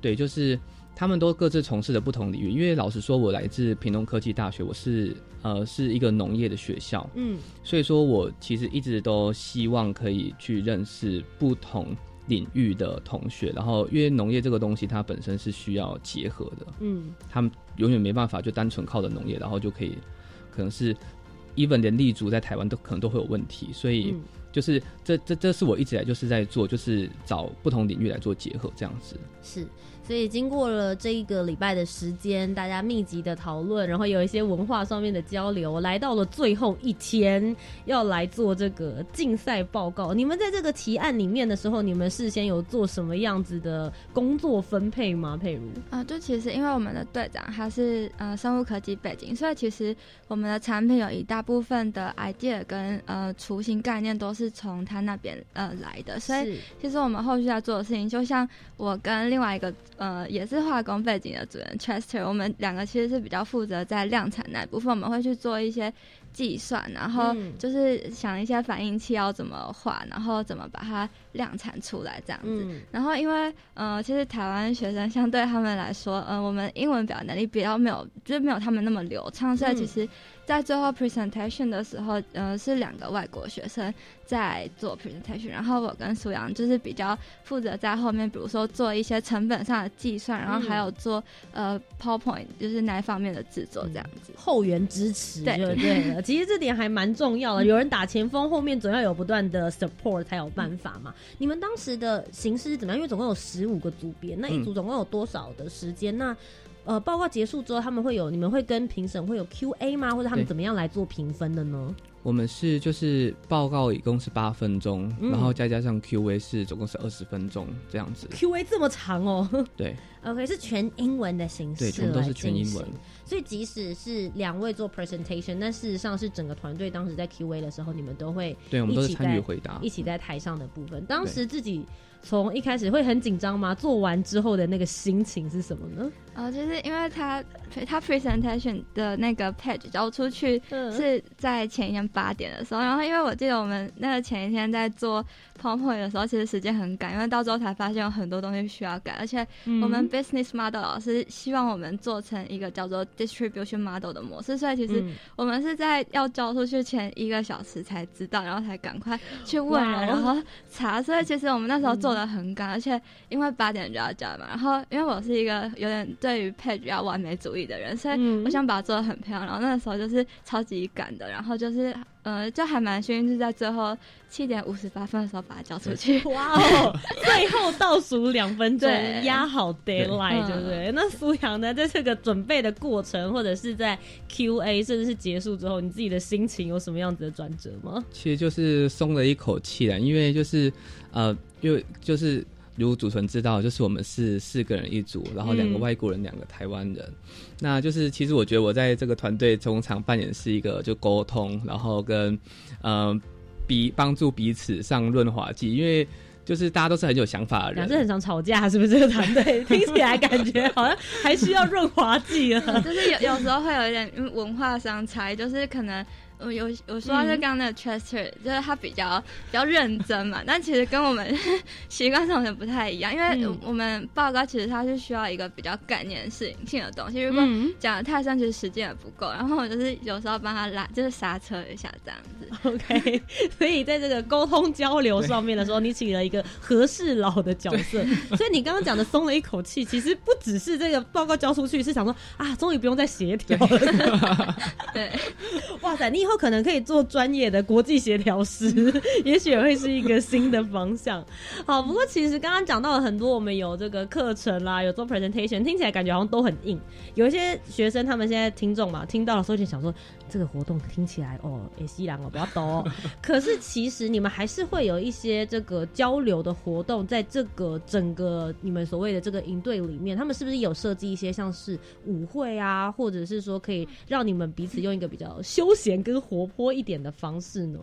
对，就是他们都各自从事的不同领域。因为老实说，我来自屏东科技大学，我是呃是一个农业的学校，嗯，所以说我其实一直都希望可以去认识不同。领域的同学，然后因为农业这个东西，它本身是需要结合的，嗯，他们永远没办法就单纯靠着农业，然后就可以，可能是，even 连立足在台湾都可能都会有问题，所以就是这这这是我一直来就是在做，就是找不同领域来做结合这样子，是。所以经过了这一个礼拜的时间，大家密集的讨论，然后有一些文化上面的交流，来到了最后一天要来做这个竞赛报告。你们在这个提案里面的时候，你们事先有做什么样子的工作分配吗？佩如啊，就其实因为我们的队长他是呃生物科技背景，所以其实我们的产品有一大部分的 idea 跟呃雏形概念都是从他那边呃来的。所以其实我们后续要做的事情，就像我跟另外一个。呃，也是化工背景的主人 Chester，我们两个其实是比较负责在量产那部分，我们会去做一些。计算，然后就是想一些反应器要怎么画，然后怎么把它量产出来这样子。然后因为呃，其实台湾学生相对他们来说，呃，我们英文表达能力比较没有，就是没有他们那么流畅，所以其实，在最后 presentation 的时候，呃，是两个外国学生在做 presentation，然后我跟苏阳就是比较负责在后面，比如说做一些成本上的计算，然后还有做呃 PowerPoint，就是那一方面的制作这样子，后援支持，对对。(laughs) 其实这点还蛮重要的，有人打前锋，后面总要有不断的 support 才有办法嘛。你们当时的形式是怎么样？因为总共有十五个组别，那一组总共有多少的时间？那呃，报告结束之后，他们会有你们会跟评审会有 Q A 吗？或者他们怎么样来做评分的呢？我们是就是报告一共是八分钟，然后再加上 Q A 是总共是二十分钟这样子。Q A 这么长哦？对。(laughs) OK，是全英文的形式，对，全都是全英文。所以即使是两位做 presentation，但事实上是整个团队当时在 Q A 的时候，你们都会对，我们都是参与回答，一起在台上的部分。当时自己从一开始会很紧张吗？做完之后的那个心情是什么呢？呃，就是因为他他 presentation 的那个 page 交出去是在前一天八点的时候，然后因为我记得我们那个前一天在做 PowerPoint 的时候，其实时间很赶，因为到最后才发现有很多东西需要改，而且我们 business model 老师希望我们做成一个叫做 distribution model 的模式，所以其实我们是在要交出去前一个小时才知道，然后才赶快去问人，然后查，所以其实我们那时候做的很赶，而且因为八点就要交嘛，然后因为我是一个有点。对于 page 要完美主义的人，所以我想把它做的很漂亮。然后那个时候就是超级赶的，然后就是呃，就还蛮幸运，是在最后七点五十八分的时候把它交出去。(laughs) 哇哦！(laughs) 最后倒数两分钟压好 deadline，对不对？那苏阳呢，在这个准备的过程，或者是在 QA 甚至是结束之后，你自己的心情有什么样子的转折吗？其实就是松了一口气了，因为就是呃，因为就是。如主持人知道，就是我们是四个人一组，然后两个外国人，两个台湾人。那就是其实我觉得我在这个团队中常扮演是一个就沟通，然后跟嗯彼帮助彼此上润滑剂，因为就是大家都是很有想法的人，是很常吵架，是不是？这个团队听起来感觉好像还需要润滑剂啊，(laughs) 就是有有时候会有一点文化相差，就是可能。我有有说到是刚刚那个 Chester，就是他比较比较认真嘛，(laughs) 但其实跟我们 (laughs) 习惯上有点不太一样，因为我们报告其实它是需要一个比较概念适应性的东西，如果讲的太深，其实时间也不够。然后我就是有时候帮他拉，就是刹车一下这样子。OK，所以在这个沟通交流上面的时候，你起了一个和事佬的角色。(laughs) 所以你刚刚讲的松了一口气，其实不只是这个报告交出去，是想说啊，终于不用再协调了。对，哇塞，你以后可能可以做专业的国际协调师，(laughs) 也许会是一个新的方向。好，不过其实刚刚讲到了很多，我们有这个课程啦，有做 presentation，听起来感觉好像都很硬。有一些学生他们现在听众嘛，听到了时候就想说，这个活动听起来哦，诶，西兰哦，不要抖。(laughs) 可是其实你们还是会有一些这个交流的活动，在这个整个你们所谓的这个营队里面，他们是不是有设计一些像是舞会啊，或者是说可以让你们彼此用一个比较休闲跟活泼一点的方式呢？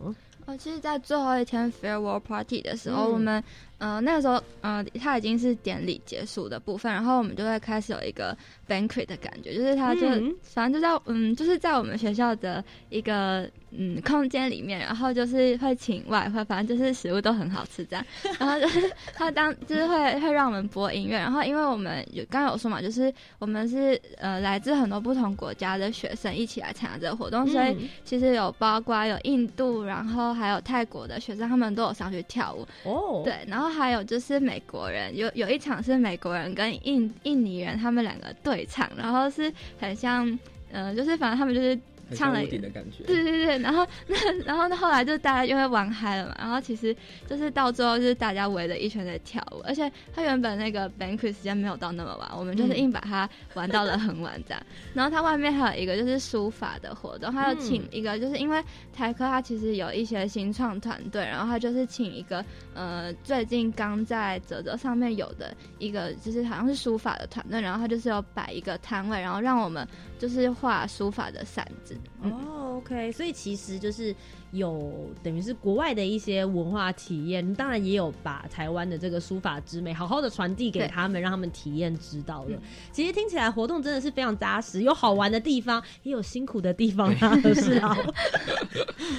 哦，其实，在最后一天 farewell party 的时候，我们。呃，那个时候，呃，它已经是典礼结束的部分，然后我们就会开始有一个 banquet 的感觉，就是它就反正就在嗯，就是在我们学校的一个嗯空间里面，然后就是会请外会，反正就是食物都很好吃这样，(laughs) 然后就是他当就是会会让我们播音乐，然后因为我们有刚刚有说嘛，就是我们是呃来自很多不同国家的学生一起来参加这个活动，所以其实有包括有印度，然后还有泰国的学生，他们都有上去跳舞。哦，对，然后。还有就是美国人，有有一场是美国人跟印印尼人他们两个对唱，然后是很像，嗯，就是反正他们就是。唱了一点的感觉，对对对，然后那然后那后来就大家因为玩嗨了嘛，然后其实就是到最后就是大家围着一圈在跳舞，而且他原本那个 banquet 时间没有到那么晚，我们就是硬把它玩到了很晚这样。然后它外面还有一个就是书法的活动，他有请一个就是因为台科他其实有一些新创团队，然后他就是请一个呃最近刚在泽泽上面有的一个就是好像是书法的团队，然后他就是有摆一个摊位，然后让我们就是画书法的扇子。哦，OK，所以其实就是。有等于是国外的一些文化体验，当然也有把台湾的这个书法之美好好的传递给他们，让他们体验知道了。其实听起来活动真的是非常扎实，有好玩的地方，也有辛苦的地方啊，(laughs) 是啊。(laughs)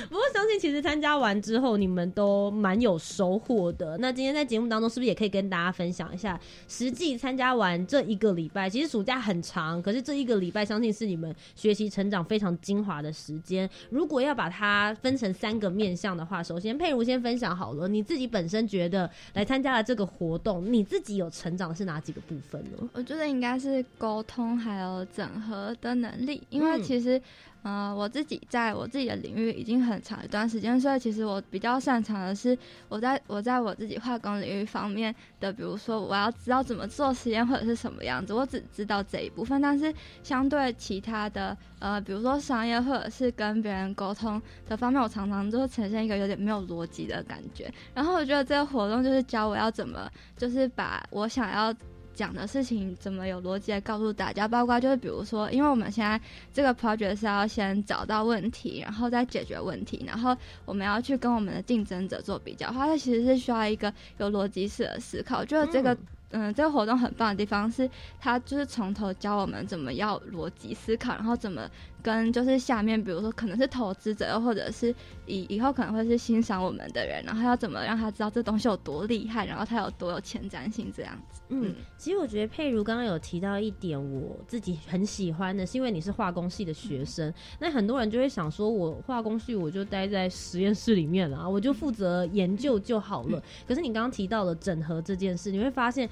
不过相信其实参加完之后，你们都蛮有收获的。那今天在节目当中，是不是也可以跟大家分享一下，实际参加完这一个礼拜，其实暑假很长，可是这一个礼拜相信是你们学习成长非常精华的时间。如果要把它分成三个面向的话，首先佩如先分享好了，你自己本身觉得来参加了这个活动，你自己有成长的是哪几个部分呢？我觉得应该是沟通还有整合的能力，因为其实。呃，我自己在我自己的领域已经很长一段时间，所以其实我比较擅长的是我在我在我自己化工领域方面的，比如说我要知道怎么做实验或者是什么样子，我只知道这一部分。但是相对其他的，呃，比如说商业或者是跟别人沟通的方面，我常常就会呈现一个有点没有逻辑的感觉。然后我觉得这个活动就是教我要怎么，就是把我想要。讲的事情怎么有逻辑的告诉大家？包括就是比如说，因为我们现在这个 project 是要先找到问题，然后再解决问题，然后我们要去跟我们的竞争者做比较，它其实是需要一个有逻辑式的思考。就是这个。嗯，这个活动很棒的地方是，他就是从头教我们怎么要逻辑思考，然后怎么跟就是下面，比如说可能是投资者，或者是以以后可能会是欣赏我们的人，然后要怎么让他知道这东西有多厉害，然后他有多有前瞻性这样子。嗯，其实我觉得佩如刚刚有提到一点，我自己很喜欢的是，因为你是化工系的学生，那很多人就会想说，我化工系我就待在实验室里面啊，我就负责研究就好了。可是你刚刚提到了整合这件事，你会发现。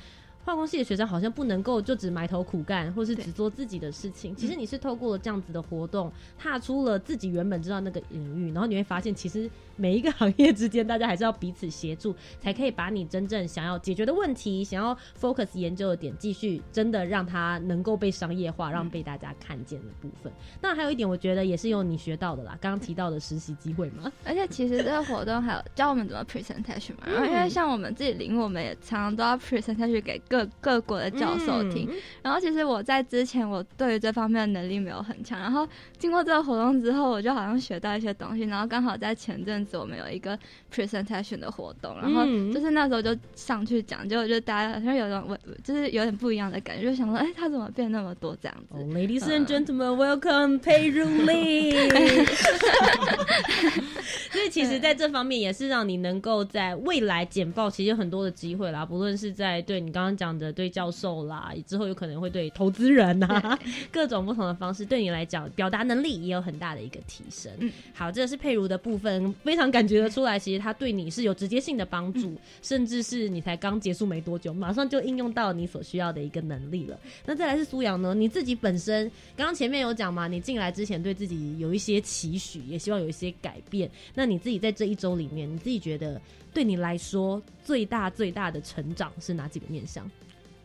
化工系的学生好像不能够就只埋头苦干，或是只做自己的事情。其实你是透过了这样子的活动，踏出了自己原本知道那个领域，然后你会发现，其实每一个 (laughs) 行业之间，大家还是要彼此协助，才可以把你真正想要解决的问题、想要 focus 研究的点，继续真的让它能够被商业化，让被大家看见的部分。那还有一点，我觉得也是用你学到的啦，刚刚提到的实习机会嘛。而且其实这个活动还有教我们怎么 presentation 嘛，然后因为像我们自己领，我们也常常都要 presentation 给各。各各国的教授听。然后其实我在之前我对于这方面的能力没有很强，然后经过这个活动之后，我就好像学到一些东西。然后刚好在前阵子我们有一个 presentation 的活动，然后就是那时候就上去讲，就就大家好像有种我就是有点不一样的感觉，就想说，哎，他怎么变那么多这样子？Ladies and gentlemen, welcome Pei Ru Li。(laughs) 所以其实在这方面也是让你能够在未来简报，其实有很多的机会啦。不论是在对你刚刚讲的对教授啦，之后有可能会对投资人呐，各种不同的方式，对你来讲表达能力也有很大的一个提升。嗯，好，这个是佩如的部分，非常感觉得出来，其实他对你是有直接性的帮助，甚至是你才刚结束没多久，马上就应用到你所需要的一个能力了。那再来是苏阳呢？你自己本身刚刚前面有讲嘛，你进来之前对自己有一些期许，也希望有一些改变。那你自己在这一周里面，你自己觉得对你来说最大最大的成长是哪几个面向？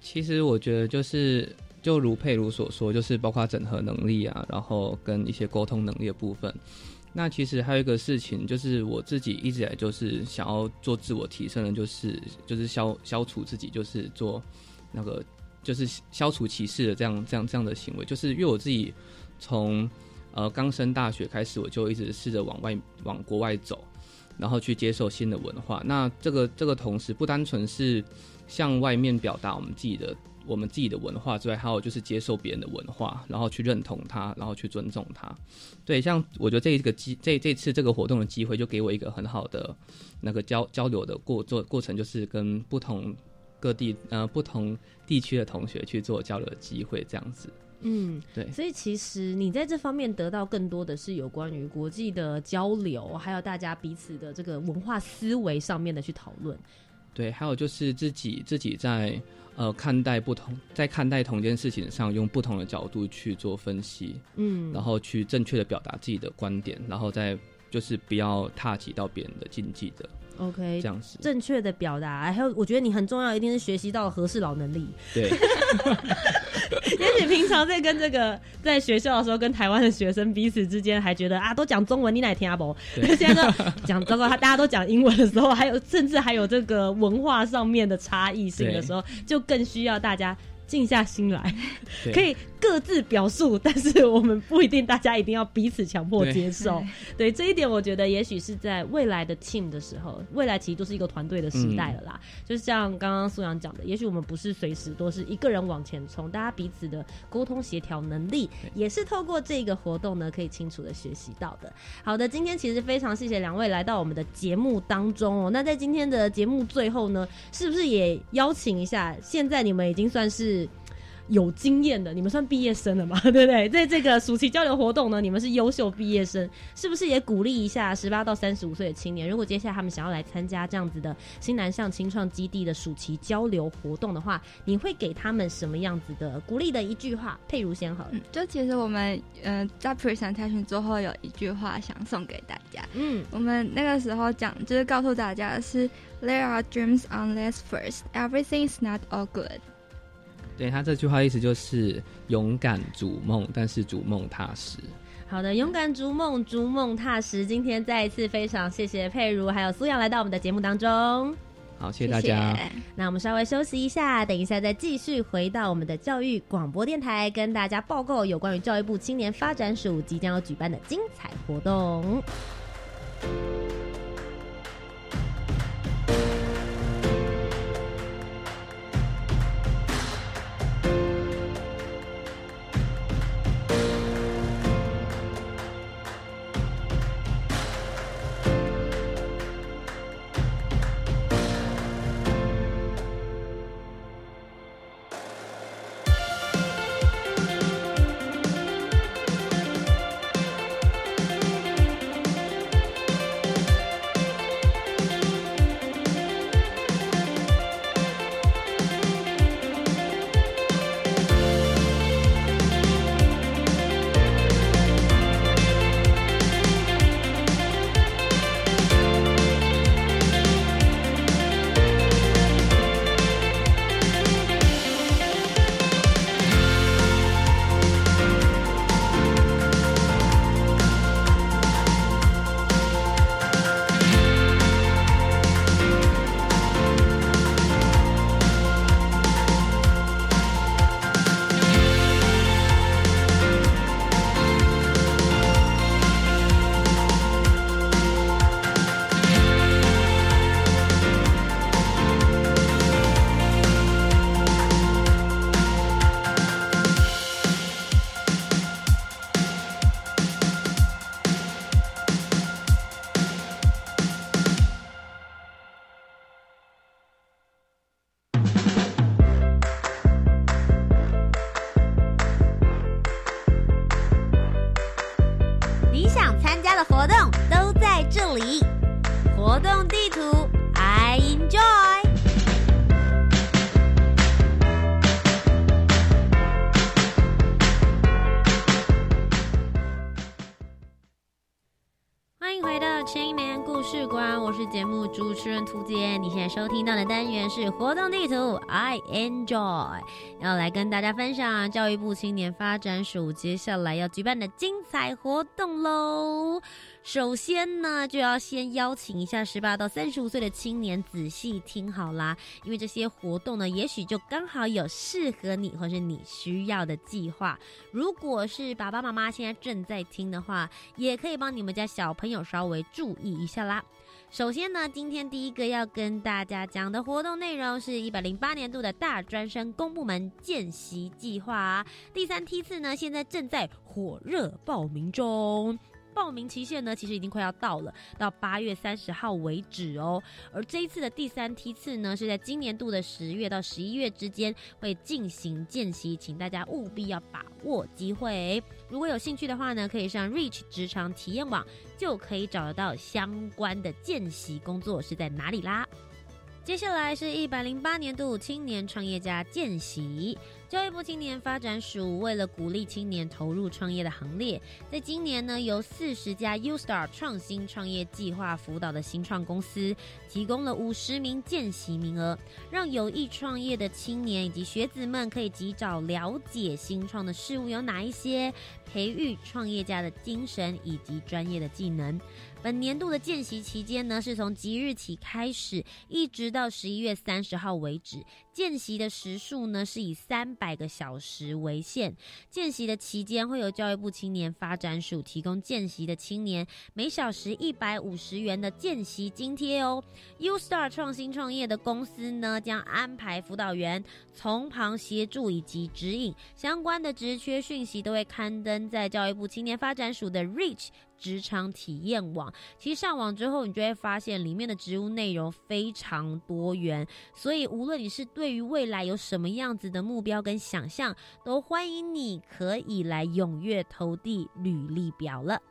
其实我觉得就是，就如佩如所说，就是包括整合能力啊，然后跟一些沟通能力的部分。那其实还有一个事情，就是我自己一直来就是想要做自我提升的，就是就是消消除自己，就是做那个就是消除歧视的这样这样这样的行为。就是因为我自己从呃刚升大学开始，我就一直试着往外往国外走，然后去接受新的文化。那这个这个同时不单纯是向外面表达我们自己的。我们自己的文化之外，还有就是接受别人的文化，然后去认同它，然后去尊重它。对，像我觉得这个机这这次这个活动的机会，就给我一个很好的那个交交流的过做过程，就是跟不同各地呃不同地区的同学去做交流的机会，这样子。嗯，对。所以其实你在这方面得到更多的是有关于国际的交流，还有大家彼此的这个文化思维上面的去讨论。对，还有就是自己自己在。呃，看待不同，在看待同一件事情上，用不同的角度去做分析，嗯，然后去正确的表达自己的观点，然后再就是不要踏及到别人的禁忌的。OK，这样子正确的表达，还有我觉得你很重要，一定是学习到合适老能力。对，(laughs) 也许平常在跟这个在学校的时候，跟台湾的学生彼此之间还觉得啊，都讲中文，你哪听阿伯？现在讲糟糕，他大家都讲英文的时候，还有甚至还有这个文化上面的差异性的时候，就更需要大家静下心来，可以。各自表述，但是我们不一定，大家一定要彼此强迫接受。对 (laughs) 这一点，我觉得也许是在未来的 team 的时候，未来其实都是一个团队的时代了啦。就像刚刚苏阳讲的，也许我们不是随时都是一个人往前冲，大家彼此的沟通协调能力，也是透过这个活动呢，可以清楚的学习到的。好的，今天其实非常谢谢两位来到我们的节目当中哦。那在今天的节目最后呢，是不是也邀请一下？现在你们已经算是。有经验的，你们算毕业生了嘛？(laughs) 对不对？在这个暑期交流活动呢，你们是优秀毕业生，是不是也鼓励一下十八到三十五岁的青年？如果接下来他们想要来参加这样子的新南向青创基地的暑期交流活动的话，你会给他们什么样子的鼓励的一句话？佩如先好。就其实我们嗯在 presentation 之后有一句话想送给大家。嗯，我们那个时候讲就是告诉大家的是 There are dreams unless first everything is not all good。对他这句话意思就是勇敢逐梦，但是逐梦踏实。好的，勇敢逐梦，逐梦踏实。今天再一次非常谢谢佩如还有苏阳来到我们的节目当中。好，谢谢大家。那我们稍微休息一下，等一下再继续回到我们的教育广播电台，跟大家报告有关于教育部青年发展署即将要举办的精彩活动。故事馆，我是节目主持人涂杰。你现在收听到的单元是活动地图，I enjoy。要来跟大家分享教育部青年发展署接下来要举办的精彩活动喽。首先呢，就要先邀请一下十八到三十五岁的青年仔细听好啦，因为这些活动呢，也许就刚好有适合你或是你需要的计划。如果是爸爸妈妈现在正在听的话，也可以帮你们家小朋友稍微注意一下啦。首先呢，今天第一个要跟大家讲的活动内容是一百零八年度的大专生公部门见习计划，第三梯次呢，现在正在火热报名中。报名期限呢，其实已经快要到了，到八月三十号为止哦。而这一次的第三梯次呢，是在今年度的十月到十一月之间会进行见习，请大家务必要把握机会。如果有兴趣的话呢，可以上 Reach 职场体验网，就可以找得到相关的见习工作是在哪里啦。接下来是一百零八年度青年创业家见习。教育部青年发展署为了鼓励青年投入创业的行列，在今年呢，由四十家 U Star 创新创业计划辅导的新创公司，提供了五十名见习名额，让有意创业的青年以及学子们可以及早了解新创的事物有哪一些，培育创业家的精神以及专业的技能。本年度的见习期间呢，是从即日起开始，一直到十一月三十号为止。见习的时数呢，是以三百个小时为限。见习的期间，会有教育部青年发展署提供见习的青年每小时一百五十元的见习津贴哦。U Star 创新创业的公司呢，将安排辅导员从旁协助以及指引相关的职缺讯息，都会刊登在教育部青年发展署的 Reach。职场体验网，其实上网之后，你就会发现里面的职务内容非常多元，所以无论你是对于未来有什么样子的目标跟想象，都欢迎你可以来踊跃投递履历表了。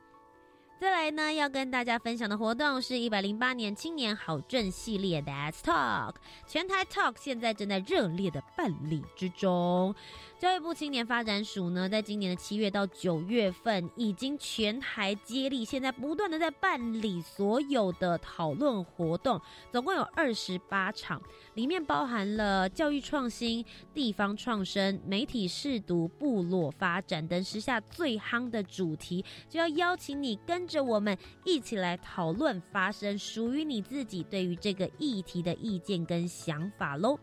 再来呢，要跟大家分享的活动是一百零八年青年好政系列的 Talk，全台 Talk 现在正在热烈的办理之中。教育部青年发展署呢，在今年的七月到九月份，已经全台接力，现在不断的在办理所有的讨论活动，总共有二十八场，里面包含了教育创新、地方创生、媒体试读、部落发展等时下最夯的主题，就要邀请你跟着我们一起来讨论，发生属于你自己对于这个议题的意见跟想法喽。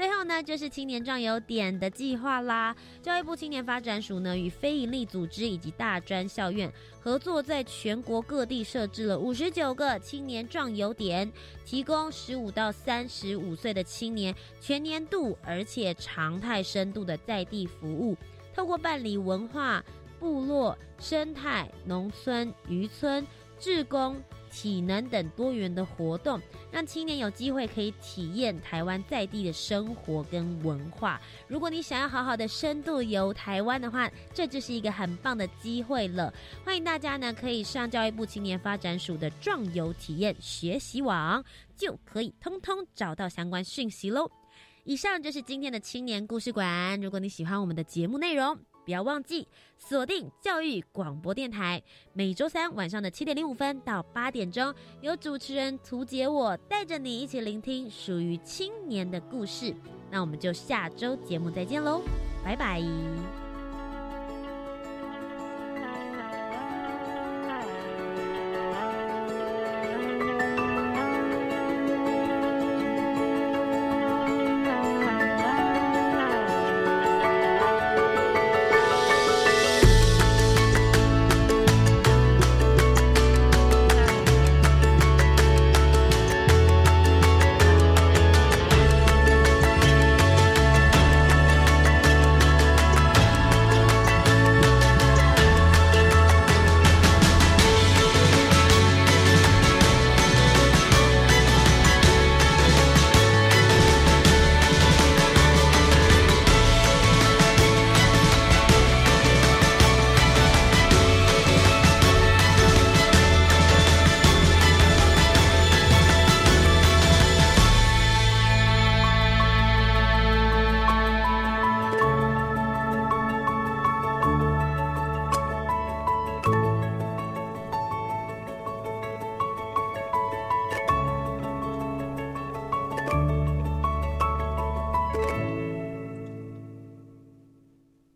最后呢，就是青年壮游点的计划啦。教育部青年发展署呢，与非营利组织以及大专校院合作，在全国各地设置了五十九个青年壮游点，提供十五到三十五岁的青年全年度而且常态深度的在地服务。透过办理文化、部落、生态、农村、渔村、志工。体能等多元的活动，让青年有机会可以体验台湾在地的生活跟文化。如果你想要好好的深度游台湾的话，这就是一个很棒的机会了。欢迎大家呢，可以上教育部青年发展署的壮游体验学习网，就可以通通找到相关讯息喽。以上就是今天的青年故事馆。如果你喜欢我们的节目内容，不要忘记锁定教育广播电台，每周三晚上的七点零五分到八点钟，有主持人图杰我带着你一起聆听属于青年的故事。那我们就下周节目再见喽，拜拜。